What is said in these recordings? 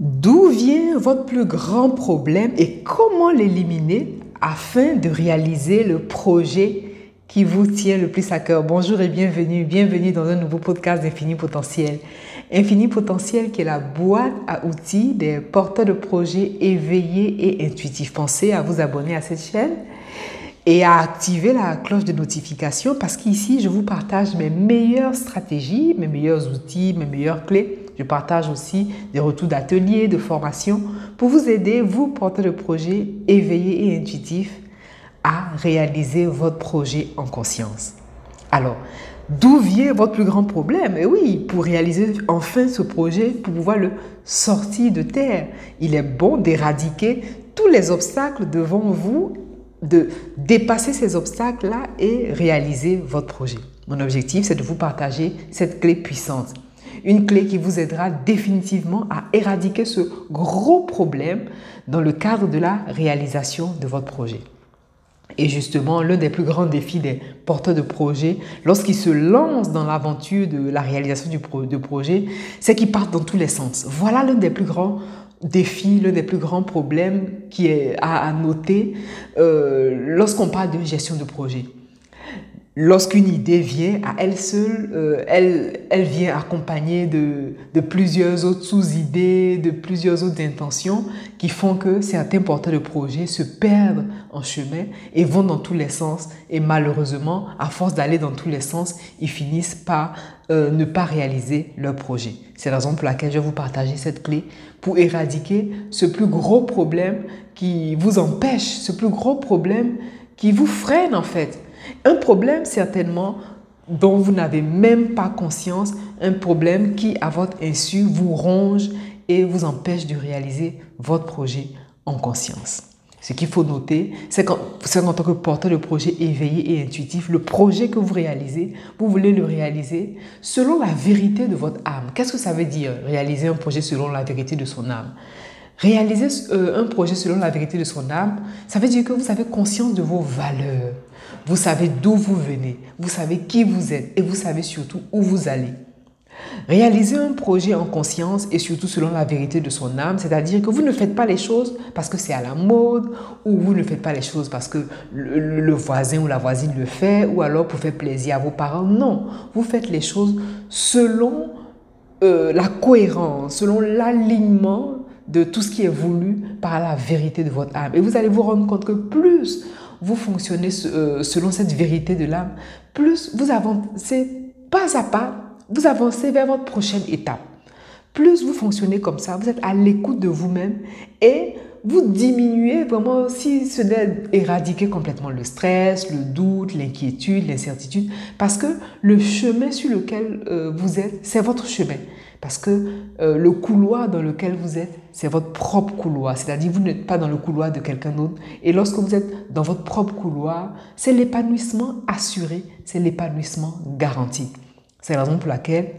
D'où vient votre plus grand problème et comment l'éliminer afin de réaliser le projet qui vous tient le plus à cœur? Bonjour et bienvenue, bienvenue dans un nouveau podcast d'Infini Potentiel. Infini Potentiel qui est la boîte à outils des porteurs de projets éveillés et intuitifs. Pensez à vous abonner à cette chaîne et à activer la cloche de notification parce qu'ici, je vous partage mes meilleures stratégies, mes meilleurs outils, mes meilleures clés. Je partage aussi des retours d'ateliers, de formations pour vous aider, vous, porteurs de projets éveillés et intuitifs, à réaliser votre projet en conscience. Alors, d'où vient votre plus grand problème? Et oui, pour réaliser enfin ce projet, pour pouvoir le sortir de terre, il est bon d'éradiquer tous les obstacles devant vous de dépasser ces obstacles-là et réaliser votre projet. Mon objectif, c'est de vous partager cette clé puissante. Une clé qui vous aidera définitivement à éradiquer ce gros problème dans le cadre de la réalisation de votre projet. Et justement, l'un des plus grands défis des porteurs de projets, lorsqu'ils se lancent dans l'aventure de la réalisation du projet, c'est qu'ils partent dans tous les sens. Voilà l'un des plus grands défi, l'un des plus grands problèmes qui est à, noter euh, lorsqu'on parle de gestion de projet. Lorsqu'une idée vient à elle seule, euh, elle, elle vient accompagnée de, de plusieurs autres sous-idées, de plusieurs autres intentions qui font que certains porteurs de projets se perdent en chemin et vont dans tous les sens. Et malheureusement, à force d'aller dans tous les sens, ils finissent par euh, ne pas réaliser leur projet. C'est la raison pour laquelle je vais vous partager cette clé pour éradiquer ce plus gros problème qui vous empêche, ce plus gros problème qui vous freine en fait un problème certainement dont vous n'avez même pas conscience, un problème qui, à votre insu, vous ronge et vous empêche de réaliser votre projet en conscience. Ce qu'il faut noter, c'est qu'en tant que porteur de projet éveillé et intuitif, le projet que vous réalisez, vous voulez le réaliser selon la vérité de votre âme. Qu'est-ce que ça veut dire, réaliser un projet selon la vérité de son âme? Réaliser euh, un projet selon la vérité de son âme, ça veut dire que vous avez conscience de vos valeurs. Vous savez d'où vous venez, vous savez qui vous êtes et vous savez surtout où vous allez. Réaliser un projet en conscience et surtout selon la vérité de son âme, c'est-à-dire que vous ne faites pas les choses parce que c'est à la mode ou vous ne faites pas les choses parce que le, voisin ou la voisine le fait ou alors pour faire plaisir à vos parents. Non, vous faites les choses selon euh, la cohérence, selon l'alignement de tout ce qui est voulu par la vérité de votre âme. Et vous allez vous rendre compte que plus vous fonctionnez euh, selon cette vérité de l'âme, plus vous avancez pas à pas, vous avancez vers votre prochaine étape. Plus vous fonctionnez comme ça, vous êtes à l'écoute de vous-même et vous diminuez vraiment, si ce n'est éradiquer complètement le stress, le doute, l'inquiétude, l'incertitude, parce que le chemin sur lequel euh, vous êtes, c'est votre chemin. Parce que euh, le couloir dans lequel vous êtes, c'est votre propre couloir. C'est-à-dire, vous n'êtes pas dans le couloir de quelqu'un d'autre. Et lorsque vous êtes dans votre propre couloir, c'est l'épanouissement assuré, c'est l'épanouissement garanti. C'est la raison pour laquelle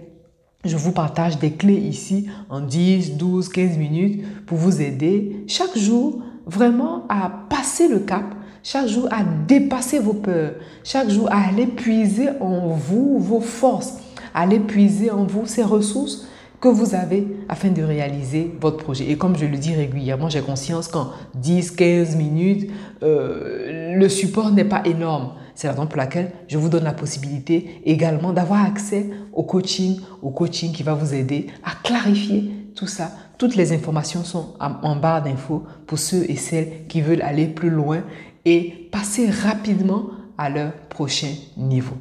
je vous partage des clés ici en 10, 12, 15 minutes pour vous aider chaque jour vraiment à passer le cap, chaque jour à dépasser vos peurs, chaque jour à aller puiser en vous vos forces, à aller puiser en vous ces ressources que vous avez afin de réaliser votre projet. Et comme je le dis régulièrement, j'ai conscience qu'en 10, 15 minutes, euh, le support n'est pas énorme. C'est la raison pour laquelle je vous donne la possibilité également d'avoir accès au coaching, au coaching qui va vous aider à clarifier tout ça. Toutes les informations sont en barre d'infos pour ceux et celles qui veulent aller plus loin et passer rapidement à leur prochain niveau.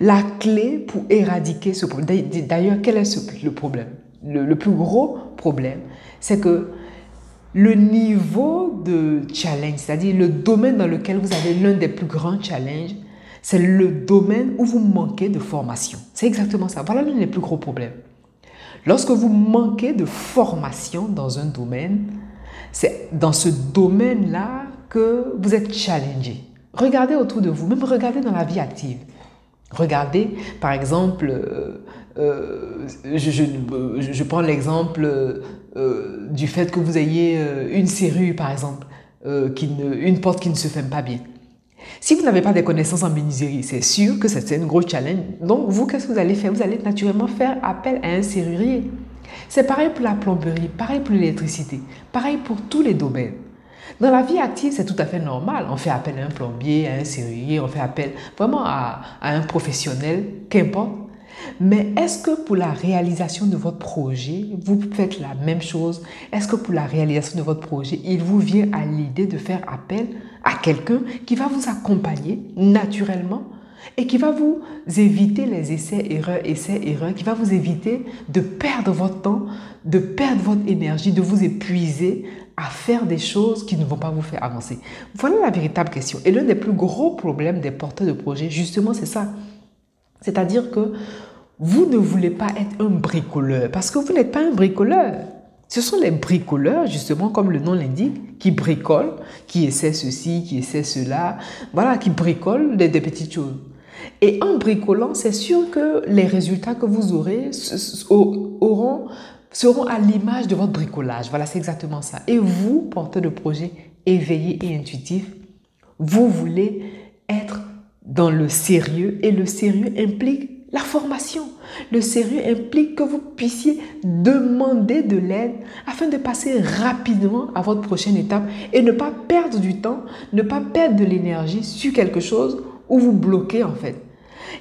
La clé pour éradiquer ce problème, d'ailleurs, quel est le problème? Le, plus gros problème, c'est que le niveau de challenge, c'est-à-dire le domaine dans lequel vous avez l'un des plus grands challenges, c'est le domaine où vous manquez de formation. C'est exactement ça. Voilà l'un des plus gros problèmes. Lorsque vous manquez de formation dans un domaine, c'est dans ce domaine-là que vous êtes challengé. Regardez autour de vous, même regardez dans la vie active. Regardez, par exemple, euh, euh, je, prends l'exemple euh, du fait que vous ayez une serrure, par exemple, qui une porte qui ne se ferme pas bien. Si vous n'avez pas des connaissances en menuiserie, c'est sûr que c'est un gros challenge. Donc, vous, qu'est-ce que vous allez faire? Vous allez naturellement faire appel à un serrurier. C'est pareil pour la plomberie, pareil pour l'électricité, pareil pour tous les domaines. Dans la vie active, c'est tout à fait normal. On fait appel à un plombier, à un serrurier, on fait appel vraiment à, à un professionnel, qu'importe. Mais est-ce que pour la réalisation de votre projet, vous faites la même chose? Est-ce que pour la réalisation de votre projet, il vous vient à l'idée de faire appel à quelqu'un qui va vous accompagner naturellement et qui va vous éviter les essais, erreurs, essais, erreurs, qui va vous éviter de perdre votre temps, de perdre votre énergie, de vous épuiser à faire des choses qui ne vont pas vous faire avancer. Voilà la véritable question. Et l'un des plus gros problèmes des porteurs de projets, justement, c'est ça. C'est-à-dire que vous ne voulez pas être un bricoleur parce que vous n'êtes pas un bricoleur. Ce sont les bricoleurs, justement, comme le nom l'indique, qui bricolent, qui essaient ceci, qui essaient cela, voilà, qui bricolent des, des petites choses. Et en bricolant, c'est sûr que les résultats que vous aurez seront à l'image de votre bricolage. Voilà, c'est exactement ça. Et vous, porteur de projet éveillé et intuitif, vous voulez être dans le sérieux et le sérieux implique la formation. Le sérieux implique que vous puissiez demander de l'aide afin de passer rapidement à votre prochaine étape et ne pas perdre du temps, ne pas perdre de l'énergie sur quelque chose où vous bloquez en fait.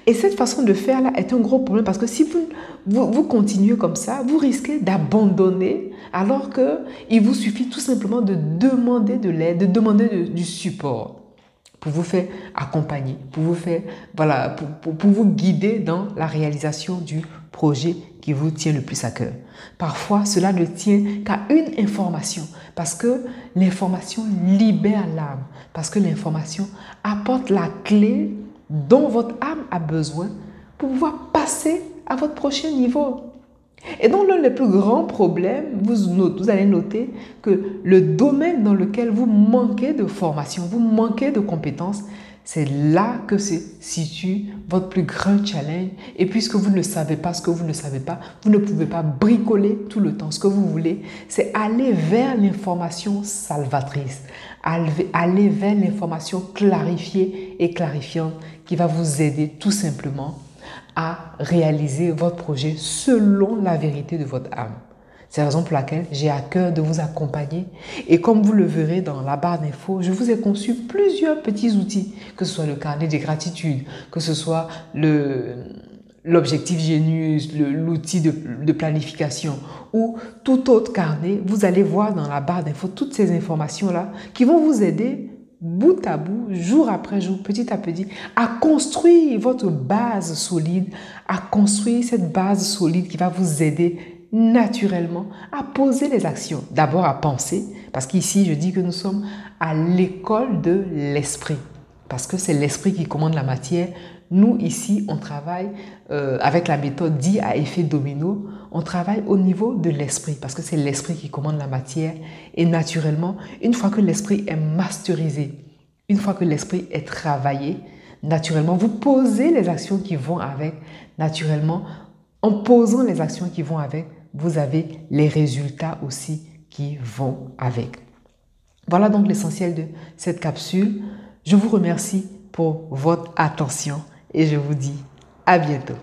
Et cette façon de faire là est un gros problème parce que si vous, vous, continuez comme ça, vous risquez d'abandonner alors qu'il vous suffit tout simplement de demander de l'aide, de demander du support pour vous faire accompagner, pour vous faire, voilà, pour, pour, vous guider dans la réalisation du projet qui vous tient le plus à cœur. Parfois, cela ne tient qu'à une information, parce que l'information libère l'âme, parce que l'information apporte la clé dont votre âme a besoin pour pouvoir passer à votre prochain niveau. Et donc, l'un des plus grands problèmes, vous, vous, allez noter que le domaine dans lequel vous manquez de formation, vous manquez de compétences, c'est là que se situe votre plus grand challenge. Et puisque vous ne savez pas ce que vous ne savez pas, vous ne pouvez pas bricoler tout le temps. Ce que vous voulez, c'est aller vers l'information salvatrice, aller vers l'information clarifiée et clarifiante qui va vous aider tout simplement à réaliser votre projet selon la vérité de votre âme. C'est la raison pour laquelle j'ai à cœur de vous accompagner. Et comme vous le verrez dans la barre d'infos, je vous ai conçu plusieurs petits outils, que ce soit le carnet des gratitudes, que ce soit le, l'objectif Genius, l'outil de, de, planification ou tout autre carnet, vous allez voir dans la barre d'infos toutes ces informations-là qui vont vous aider bout à bout, jour après jour, petit à petit, à construire votre base solide, à construire cette base solide qui va vous aider naturellement à poser les actions. D'abord à penser, parce qu'ici je dis que nous sommes à l'école de l'esprit, parce que c'est l'esprit qui commande la matière. Nous, ici, on travaille euh, avec la méthode dit à effet domino. On travaille au niveau de l'esprit parce que c'est l'esprit qui commande la matière. Et naturellement, une fois que l'esprit est masterisé, une fois que l'esprit est travaillé, naturellement, vous posez les actions qui vont avec. Naturellement, en posant les actions qui vont avec, vous avez les résultats aussi qui vont avec. Voilà donc l'essentiel de cette capsule. Je vous remercie pour votre attention et je vous dis à bientôt.